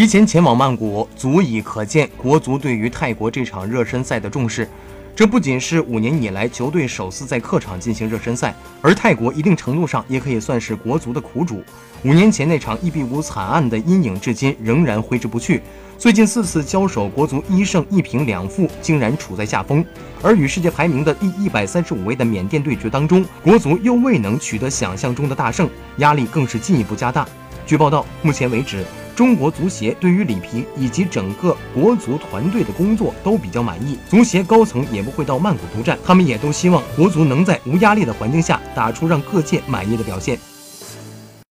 提前前往曼谷，足以可见国足对于泰国这场热身赛的重视。这不仅是五年以来球队首次在客场进行热身赛，而泰国一定程度上也可以算是国足的苦主。五年前那场一比五惨案的阴影至今仍然挥之不去。最近四次交手，国足一胜一平两负，竟然处在下风。而与世界排名的第一百三十五位的缅甸对决当中，国足又未能取得想象中的大胜，压力更是进一步加大。据报道，目前为止。中国足协对于里皮以及整个国足团队的工作都比较满意，足协高层也不会到曼谷督战，他们也都希望国足能在无压力的环境下打出让各界满意的表现。